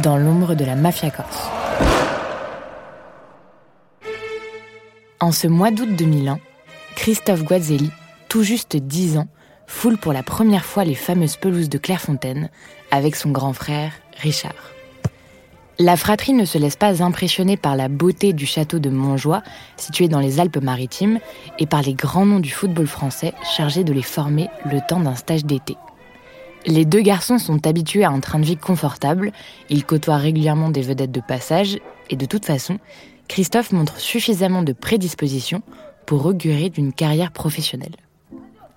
dans l'ombre de la mafia corse. En ce mois d'août 2001, Christophe Guazzelli, tout juste 10 ans, foule pour la première fois les fameuses pelouses de Clairefontaine avec son grand frère Richard. La fratrie ne se laisse pas impressionner par la beauté du château de Montjoie, situé dans les Alpes-Maritimes, et par les grands noms du football français chargés de les former le temps d'un stage d'été. Les deux garçons sont habitués à un train de vie confortable, ils côtoient régulièrement des vedettes de passage, et de toute façon, Christophe montre suffisamment de prédisposition pour augurer d'une carrière professionnelle.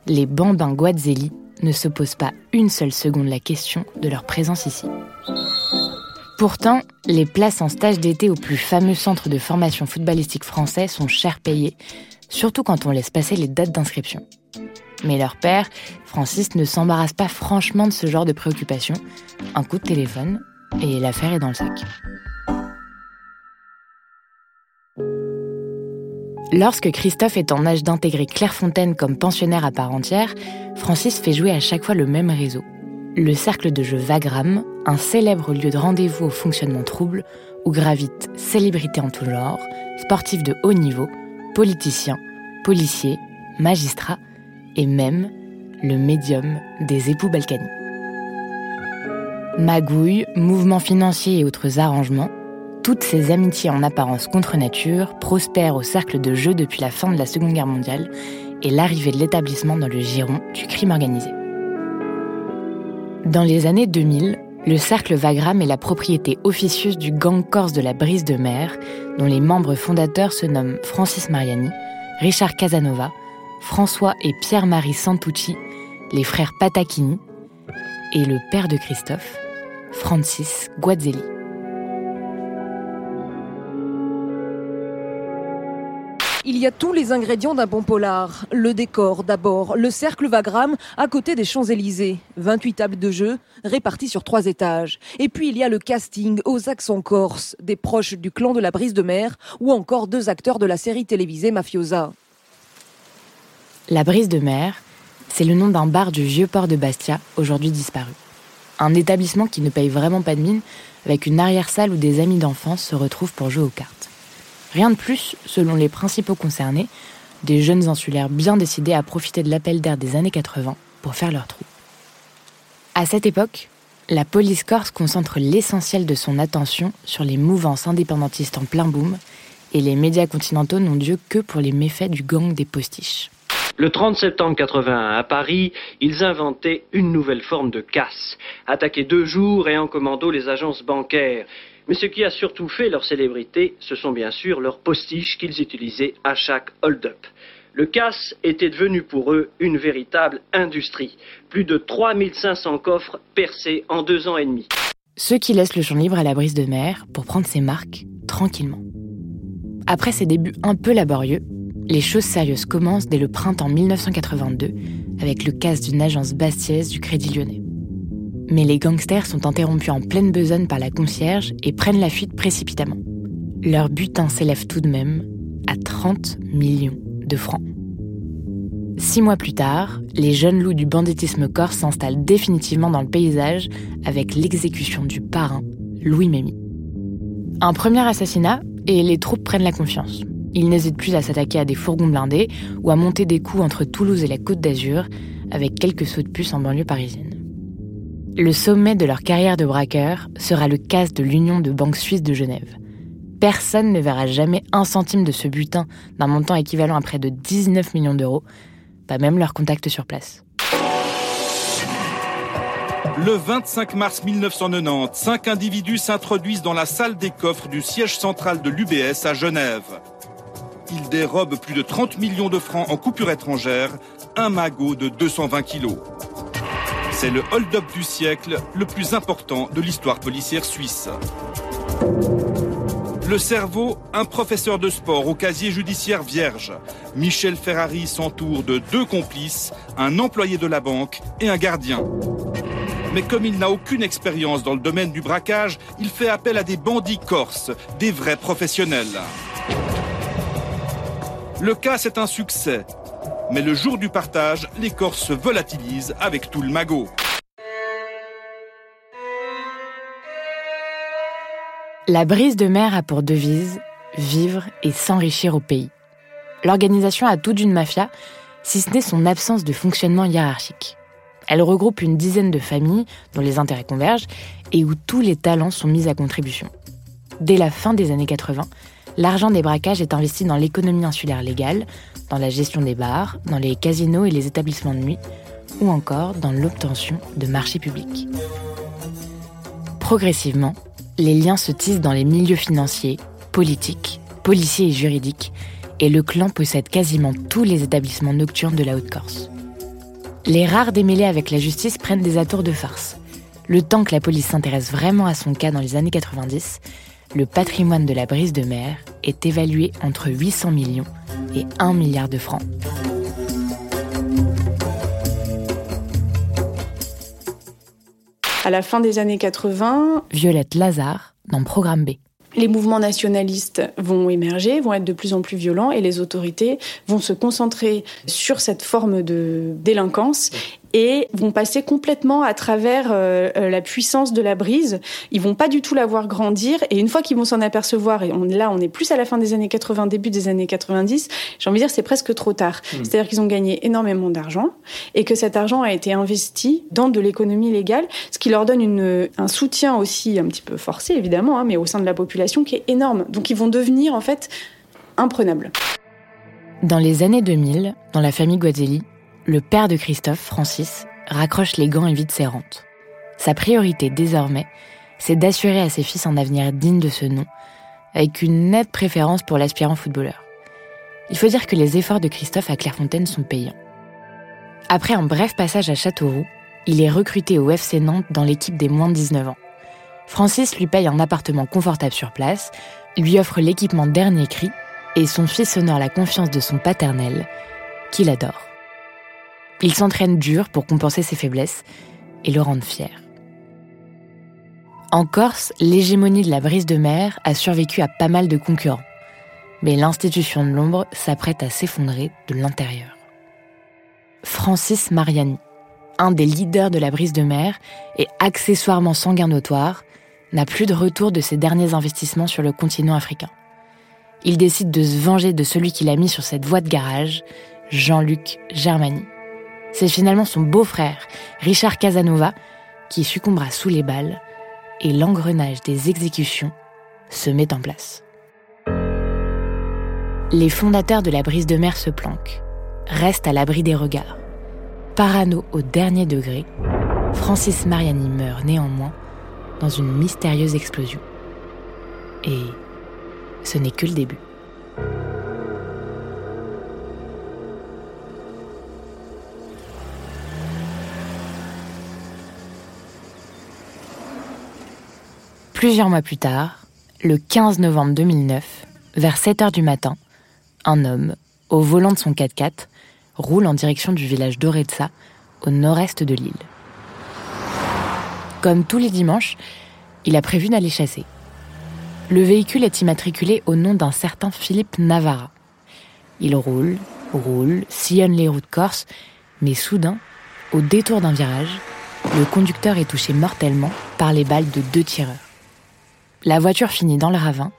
Les bambins Guazzelli ne se posent pas une seule seconde la question de leur présence ici. Pourtant, les places en stage d'été au plus fameux centre de formation footballistique français sont cher payées, surtout quand on laisse passer les dates d'inscription. Mais leur père, Francis, ne s'embarrasse pas franchement de ce genre de préoccupation. Un coup de téléphone et l'affaire est dans le sac. Lorsque Christophe est en âge d'intégrer Clairefontaine comme pensionnaire à part entière, Francis fait jouer à chaque fois le même réseau. Le cercle de jeu Vagram, un célèbre lieu de rendez-vous au fonctionnement trouble où gravitent célébrités en tout genre, sportifs de haut niveau, politiciens, policiers, magistrats et même le médium des époux Balkany. Magouilles, mouvements financiers et autres arrangements, toutes ces amitiés en apparence contre nature prospèrent au cercle de jeu depuis la fin de la Seconde Guerre mondiale et l'arrivée de l'établissement dans le giron du crime organisé. Dans les années 2000, le cercle Vagram est la propriété officieuse du gang corse de la Brise de Mer, dont les membres fondateurs se nomment Francis Mariani, Richard Casanova, François et Pierre-Marie Santucci, les frères Patacchini, et le père de Christophe, Francis Guazzelli. Il y a tous les ingrédients d'un bon polar. Le décor d'abord, le cercle Vagram à côté des Champs-Élysées. 28 tables de jeu réparties sur trois étages. Et puis il y a le casting aux accents corse, des proches du clan de la brise de mer ou encore deux acteurs de la série télévisée Mafiosa. La brise de mer, c'est le nom d'un bar du vieux port de Bastia, aujourd'hui disparu. Un établissement qui ne paye vraiment pas de mine, avec une arrière-salle où des amis d'enfance se retrouvent pour jouer aux cartes. Rien de plus, selon les principaux concernés, des jeunes insulaires bien décidés à profiter de l'appel d'air des années 80 pour faire leur trou. À cette époque, la police corse concentre l'essentiel de son attention sur les mouvances indépendantistes en plein boom, et les médias continentaux n'ont Dieu que pour les méfaits du gang des postiches. Le 30 septembre 81, à Paris, ils inventaient une nouvelle forme de casse. Attaquer deux jours et en commando les agences bancaires. Mais ce qui a surtout fait leur célébrité, ce sont bien sûr leurs postiches qu'ils utilisaient à chaque hold-up. Le casse était devenu pour eux une véritable industrie. Plus de 3500 coffres percés en deux ans et demi. Ceux qui laissent le champ libre à la brise de mer pour prendre ses marques tranquillement. Après ces débuts un peu laborieux, les choses sérieuses commencent dès le printemps 1982 avec le casse d'une agence bastiaise du Crédit Lyonnais. Mais les gangsters sont interrompus en pleine besogne par la concierge et prennent la fuite précipitamment. Leur butin s'élève tout de même à 30 millions de francs. Six mois plus tard, les jeunes loups du banditisme corse s'installent définitivement dans le paysage avec l'exécution du parrain, Louis Mémy. Un premier assassinat et les troupes prennent la confiance. Ils n'hésitent plus à s'attaquer à des fourgons blindés ou à monter des coups entre Toulouse et la Côte d'Azur avec quelques sauts de puce en banlieue parisienne. Le sommet de leur carrière de braqueur sera le casse de l'Union de banques suisses de Genève. Personne ne verra jamais un centime de ce butin d'un montant équivalent à près de 19 millions d'euros pas même leur contact sur place. Le 25 mars 1990, cinq individus s'introduisent dans la salle des coffres du siège central de l'UBS à Genève. Ils dérobent plus de 30 millions de francs en coupure étrangère, un magot de 220 kilos. C'est le hold-up du siècle, le plus important de l'histoire policière suisse. Le cerveau, un professeur de sport au casier judiciaire vierge. Michel Ferrari s'entoure de deux complices, un employé de la banque et un gardien. Mais comme il n'a aucune expérience dans le domaine du braquage, il fait appel à des bandits corses, des vrais professionnels. Le cas, c'est un succès. Mais le jour du partage, les Corses se volatilisent avec tout le magot. La brise de mer a pour devise vivre et s'enrichir au pays. L'organisation a tout d'une mafia, si ce n'est son absence de fonctionnement hiérarchique. Elle regroupe une dizaine de familles dont les intérêts convergent et où tous les talents sont mis à contribution. Dès la fin des années 80, l'argent des braquages est investi dans l'économie insulaire légale, dans la gestion des bars, dans les casinos et les établissements de nuit, ou encore dans l'obtention de marchés publics. Progressivement, les liens se tissent dans les milieux financiers, politiques, policiers et juridiques, et le clan possède quasiment tous les établissements nocturnes de la Haute-Corse. Les rares démêlés avec la justice prennent des atours de farce. Le temps que la police s'intéresse vraiment à son cas dans les années 90, le patrimoine de la brise de mer est évalué entre 800 millions et 1 milliard de francs. À la fin des années 80, Violette Lazare dans Programme B les mouvements nationalistes vont émerger, vont être de plus en plus violents et les autorités vont se concentrer sur cette forme de délinquance et vont passer complètement à travers euh, euh, la puissance de la brise. Ils vont pas du tout la voir grandir et une fois qu'ils vont s'en apercevoir, et on, là on est plus à la fin des années 80, début des années 90, j'ai envie de dire c'est presque trop tard. Hmm. C'est-à-dire qu'ils ont gagné énormément d'argent et que cet argent a été investi dans de l'économie légale, ce qui leur donne une, un soutien aussi un petit peu forcé évidemment, hein, mais au sein de la population qui est énorme. Donc ils vont devenir en fait imprenables. Dans les années 2000, dans la famille Guazelli, le père de Christophe, Francis, raccroche les gants et vide ses rentes. Sa priorité désormais, c'est d'assurer à ses fils un avenir digne de ce nom, avec une nette préférence pour l'aspirant footballeur. Il faut dire que les efforts de Christophe à Clairefontaine sont payants. Après un bref passage à Châteauroux, il est recruté au FC Nantes dans l'équipe des moins de 19 ans. Francis lui paye un appartement confortable sur place, lui offre l'équipement dernier cri, et son fils honore la confiance de son paternel, qu'il adore. Il s'entraîne dur pour compenser ses faiblesses et le rendre fier. En Corse, l'hégémonie de la brise de mer a survécu à pas mal de concurrents. Mais l'institution de l'ombre s'apprête à s'effondrer de l'intérieur. Francis Mariani, un des leaders de la brise de mer et accessoirement sanguin notoire, n'a plus de retour de ses derniers investissements sur le continent africain. Il décide de se venger de celui qui l'a mis sur cette voie de garage, Jean-Luc Germani. C'est finalement son beau-frère, Richard Casanova, qui succombera sous les balles et l'engrenage des exécutions se met en place. Les fondateurs de la brise de mer se planquent, restent à l'abri des regards. Parano au dernier degré, Francis Mariani meurt néanmoins dans une mystérieuse explosion. Et ce n'est que le début. Plusieurs mois plus tard, le 15 novembre 2009, vers 7 heures du matin, un homme, au volant de son 4x4, roule en direction du village d'Oretsa, au nord-est de l'île. Comme tous les dimanches, il a prévu d'aller chasser. Le véhicule est immatriculé au nom d'un certain Philippe Navarra. Il roule, roule, sillonne les routes corses, mais soudain, au détour d'un virage, le conducteur est touché mortellement par les balles de deux tireurs. La voiture finit dans le ravin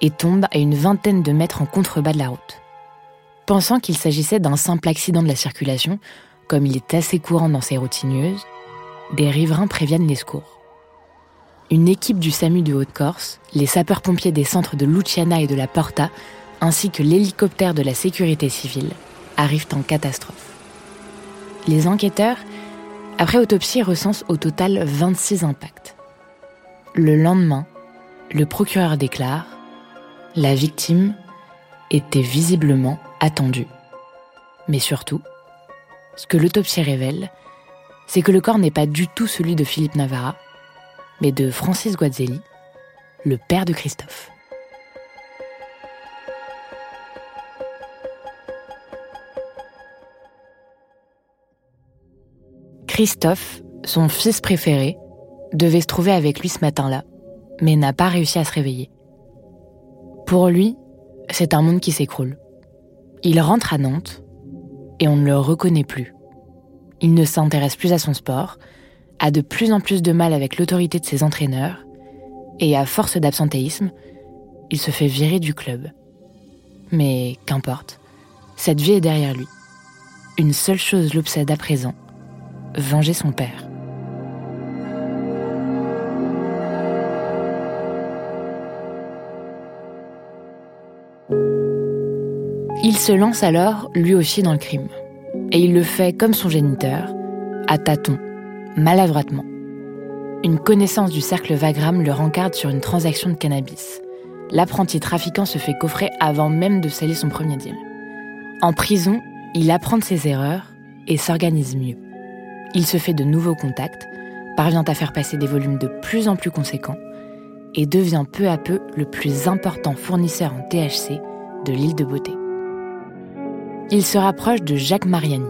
et tombe à une vingtaine de mètres en contrebas de la route. Pensant qu'il s'agissait d'un simple accident de la circulation, comme il est assez courant dans ces routes sinueuses, des riverains préviennent les secours une équipe du SAMU de Haute-Corse, les sapeurs-pompiers des centres de Luciana et de la Porta, ainsi que l'hélicoptère de la sécurité civile, arrivent en catastrophe. Les enquêteurs, après autopsie, recensent au total 26 impacts. Le lendemain, le procureur déclare La victime était visiblement attendue. Mais surtout, ce que l'autopsie révèle, c'est que le corps n'est pas du tout celui de Philippe Navarra, mais de Francis Guazzelli, le père de Christophe. Christophe, son fils préféré, devait se trouver avec lui ce matin-là, mais n'a pas réussi à se réveiller. Pour lui, c'est un monde qui s'écroule. Il rentre à Nantes et on ne le reconnaît plus. Il ne s'intéresse plus à son sport, a de plus en plus de mal avec l'autorité de ses entraîneurs, et à force d'absentéisme, il se fait virer du club. Mais qu'importe, cette vie est derrière lui. Une seule chose l'obsède à présent, venger son père. Il se lance alors lui aussi dans le crime. Et il le fait comme son géniteur, à tâtons, maladroitement. Une connaissance du cercle Vagram le rencarde sur une transaction de cannabis. L'apprenti trafiquant se fait coffrer avant même de sceller son premier deal. En prison, il apprend de ses erreurs et s'organise mieux. Il se fait de nouveaux contacts, parvient à faire passer des volumes de plus en plus conséquents et devient peu à peu le plus important fournisseur en THC de l'île de Beauté. Il se rapproche de Jacques Mariani,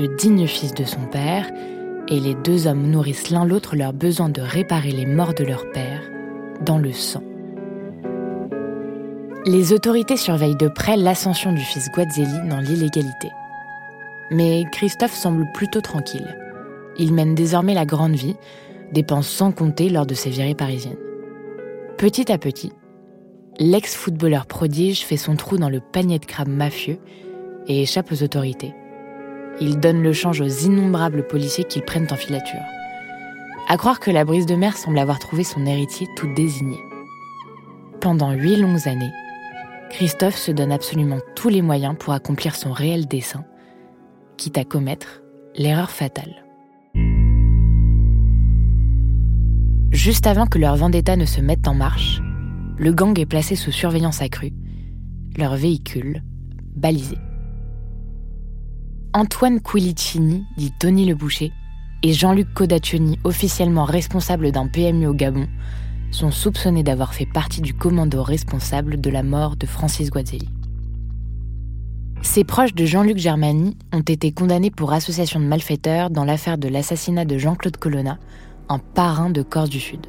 le digne fils de son père et les deux hommes nourrissent l'un l'autre leur besoin de réparer les morts de leur père dans le sang. Les autorités surveillent de près l'ascension du fils Guazzelli dans l'illégalité. Mais Christophe semble plutôt tranquille. Il mène désormais la grande vie, dépense sans compter lors de ses virées parisiennes. Petit à petit, l'ex-footballeur prodige fait son trou dans le panier de crabes mafieux et échappe aux autorités. Il donne le change aux innombrables policiers qu'ils prennent en filature. À croire que la brise de mer semble avoir trouvé son héritier tout désigné. Pendant huit longues années, Christophe se donne absolument tous les moyens pour accomplir son réel dessein, quitte à commettre l'erreur fatale. Juste avant que leur vendetta ne se mette en marche, le gang est placé sous surveillance accrue, leur véhicule balisé. Antoine Quilicini, dit Tony Le Boucher, et Jean-Luc Codaccioni, officiellement responsable d'un PMU au Gabon, sont soupçonnés d'avoir fait partie du commando responsable de la mort de Francis Guazzelli. Ses proches de Jean-Luc Germani ont été condamnés pour association de malfaiteurs dans l'affaire de l'assassinat de Jean-Claude Colonna, un parrain de Corse du Sud.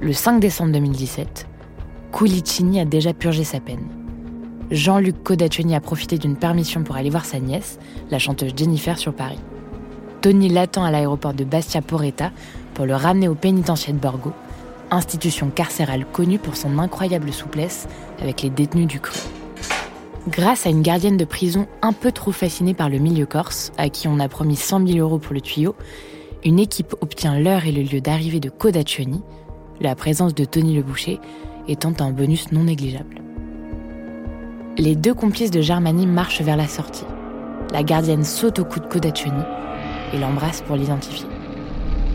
Le 5 décembre 2017, Quilicini a déjà purgé sa peine. Jean-Luc Codaccioni a profité d'une permission pour aller voir sa nièce, la chanteuse Jennifer, sur Paris. Tony l'attend à l'aéroport de Bastia Poretta pour le ramener au pénitencier de Borgo, institution carcérale connue pour son incroyable souplesse avec les détenus du cru. Grâce à une gardienne de prison un peu trop fascinée par le milieu corse, à qui on a promis 100 000 euros pour le tuyau, une équipe obtient l'heure et le lieu d'arrivée de Codaccioni, la présence de Tony le Boucher étant un bonus non négligeable. Les deux complices de Germanie marchent vers la sortie. La gardienne saute au cou de Codaccioni et l'embrasse pour l'identifier.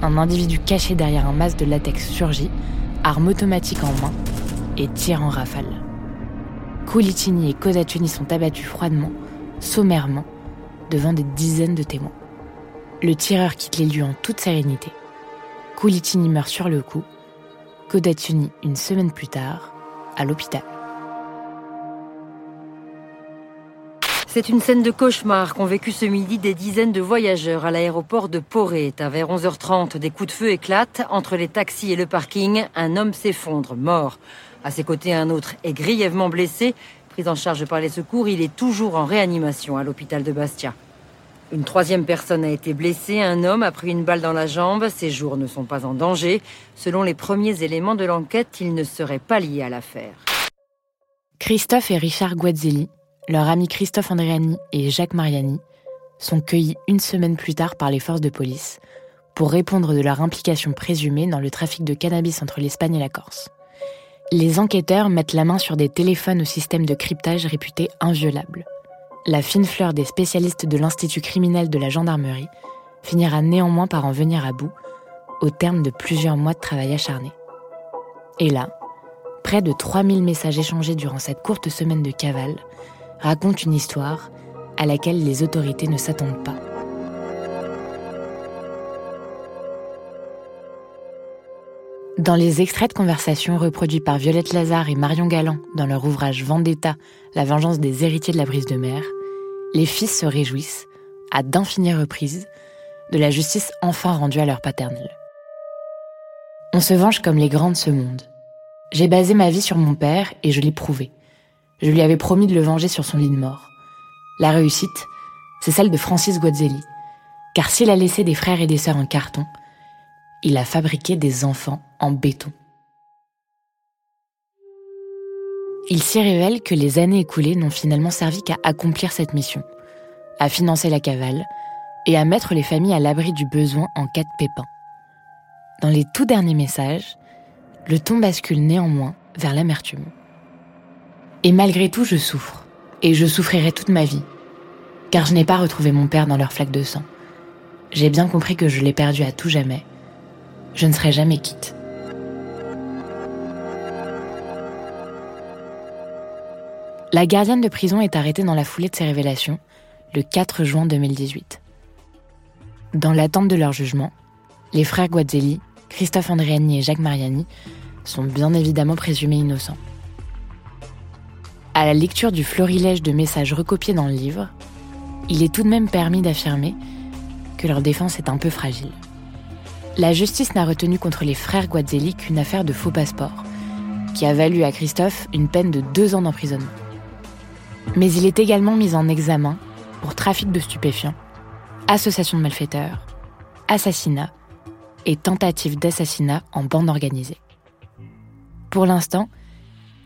Un individu caché derrière un masque de latex surgit, arme automatique en main, et tire en rafale. Colicini et Codaccioni sont abattus froidement, sommairement, devant des dizaines de témoins. Le tireur quitte les lieux en toute sérénité. Colicini meurt sur le coup, Codaccioni une semaine plus tard, à l'hôpital. C'est une scène de cauchemar qu'ont vécu ce midi des dizaines de voyageurs à l'aéroport de Poré. Vers 11h30, des coups de feu éclatent. Entre les taxis et le parking, un homme s'effondre, mort. À ses côtés, un autre est grièvement blessé. Pris en charge par les secours, il est toujours en réanimation à l'hôpital de Bastia. Une troisième personne a été blessée. Un homme a pris une balle dans la jambe. Ses jours ne sont pas en danger. Selon les premiers éléments de l'enquête, il ne serait pas lié à l'affaire. Christophe et Richard Guazzelli leurs amis Christophe Andréani et Jacques Mariani sont cueillis une semaine plus tard par les forces de police pour répondre de leur implication présumée dans le trafic de cannabis entre l'Espagne et la Corse. Les enquêteurs mettent la main sur des téléphones au système de cryptage réputé inviolable. La fine fleur des spécialistes de l'Institut criminel de la gendarmerie finira néanmoins par en venir à bout au terme de plusieurs mois de travail acharné. Et là, près de 3000 messages échangés durant cette courte semaine de cavale raconte une histoire à laquelle les autorités ne s'attendent pas. Dans les extraits de conversation reproduits par Violette Lazare et Marion Galland dans leur ouvrage Vendetta, la vengeance des héritiers de la brise de mer, les fils se réjouissent, à d'infinies reprises, de la justice enfin rendue à leur paternel. On se venge comme les grands de ce monde. J'ai basé ma vie sur mon père et je l'ai prouvé. Je lui avais promis de le venger sur son lit de mort. La réussite, c'est celle de Francis Guazzelli. Car s'il a laissé des frères et des sœurs en carton, il a fabriqué des enfants en béton. Il s'y révèle que les années écoulées n'ont finalement servi qu'à accomplir cette mission, à financer la cavale et à mettre les familles à l'abri du besoin en cas de pépin. Dans les tout derniers messages, le ton bascule néanmoins vers l'amertume. Et malgré tout, je souffre. Et je souffrirai toute ma vie. Car je n'ai pas retrouvé mon père dans leur flaque de sang. J'ai bien compris que je l'ai perdu à tout jamais. Je ne serai jamais quitte. La gardienne de prison est arrêtée dans la foulée de ces révélations, le 4 juin 2018. Dans l'attente de leur jugement, les frères Guazzelli, Christophe Andréani et Jacques Mariani sont bien évidemment présumés innocents. À la lecture du florilège de messages recopiés dans le livre, il est tout de même permis d'affirmer que leur défense est un peu fragile. La justice n'a retenu contre les frères Guazzelli qu'une affaire de faux passeport, qui a valu à Christophe une peine de deux ans d'emprisonnement. Mais il est également mis en examen pour trafic de stupéfiants, association de malfaiteurs, assassinat et tentative d'assassinat en bande organisée. Pour l'instant,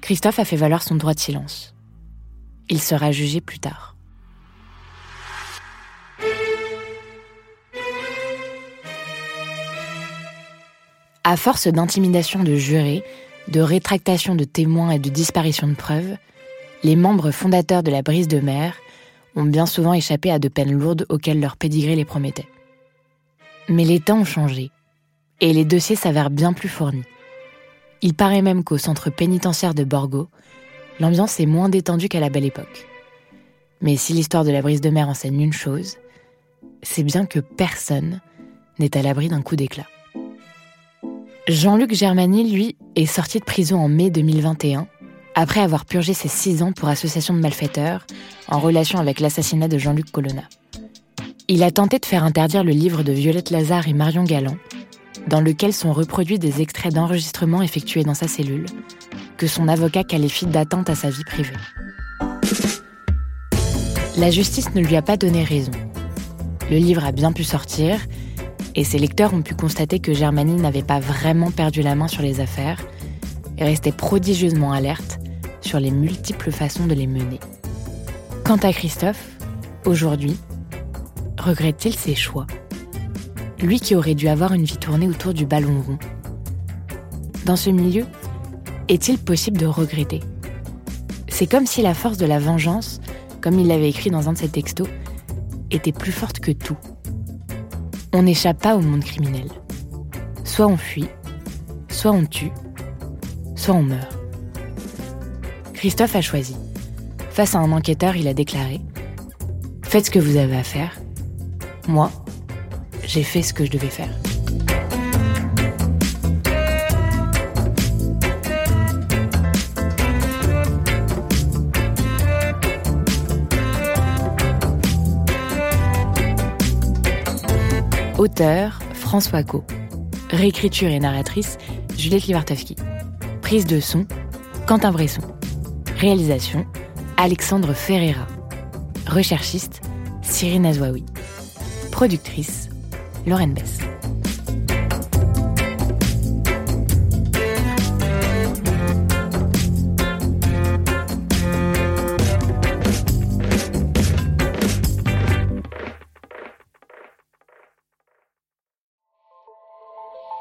Christophe a fait valoir son droit de silence. Il sera jugé plus tard. À force d'intimidation de jurés, de rétractation de témoins et de disparition de preuves, les membres fondateurs de la brise de mer ont bien souvent échappé à de peines lourdes auxquelles leur pédigré les promettait. Mais les temps ont changé, et les dossiers s'avèrent bien plus fournis. Il paraît même qu'au centre pénitentiaire de Borgo, l'ambiance est moins détendue qu'à la belle époque. Mais si l'histoire de la brise de mer enseigne une chose, c'est bien que personne n'est à l'abri d'un coup d'éclat. Jean-Luc Germani, lui, est sorti de prison en mai 2021, après avoir purgé ses six ans pour association de malfaiteurs en relation avec l'assassinat de Jean-Luc Colonna. Il a tenté de faire interdire le livre de Violette Lazare et Marion Galland, dans lequel sont reproduits des extraits d'enregistrements effectués dans sa cellule, que son avocat qualifie d'atteinte à sa vie privée. La justice ne lui a pas donné raison. Le livre a bien pu sortir, et ses lecteurs ont pu constater que Germanie n'avait pas vraiment perdu la main sur les affaires et restait prodigieusement alerte sur les multiples façons de les mener. Quant à Christophe, aujourd'hui, regrette-t-il ses choix? Lui qui aurait dû avoir une vie tournée autour du ballon rond. Dans ce milieu, est-il possible de regretter? C'est comme si la force de la vengeance, comme il l'avait écrit dans un de ses textos, était plus forte que tout. On n'échappe pas au monde criminel. Soit on fuit, soit on tue, soit on meurt. Christophe a choisi. Face à un enquêteur, il a déclaré ⁇ Faites ce que vous avez à faire. Moi, j'ai fait ce que je devais faire. Auteur François Co. Réécriture et narratrice Juliette Livartowski. Prise de son Quentin Bresson. Réalisation Alexandre Ferreira. Recherchiste Cyrine Azouaoui. Productrice Lorraine Bess.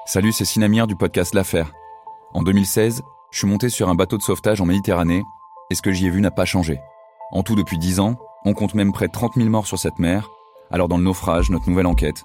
Salut, c'est Sinamir du podcast L'Affaire. En 2016, je suis monté sur un bateau de sauvetage en Méditerranée et ce que j'y ai vu n'a pas changé. En tout, depuis 10 ans, on compte même près de 30 000 morts sur cette mer. Alors dans le naufrage, notre nouvelle enquête,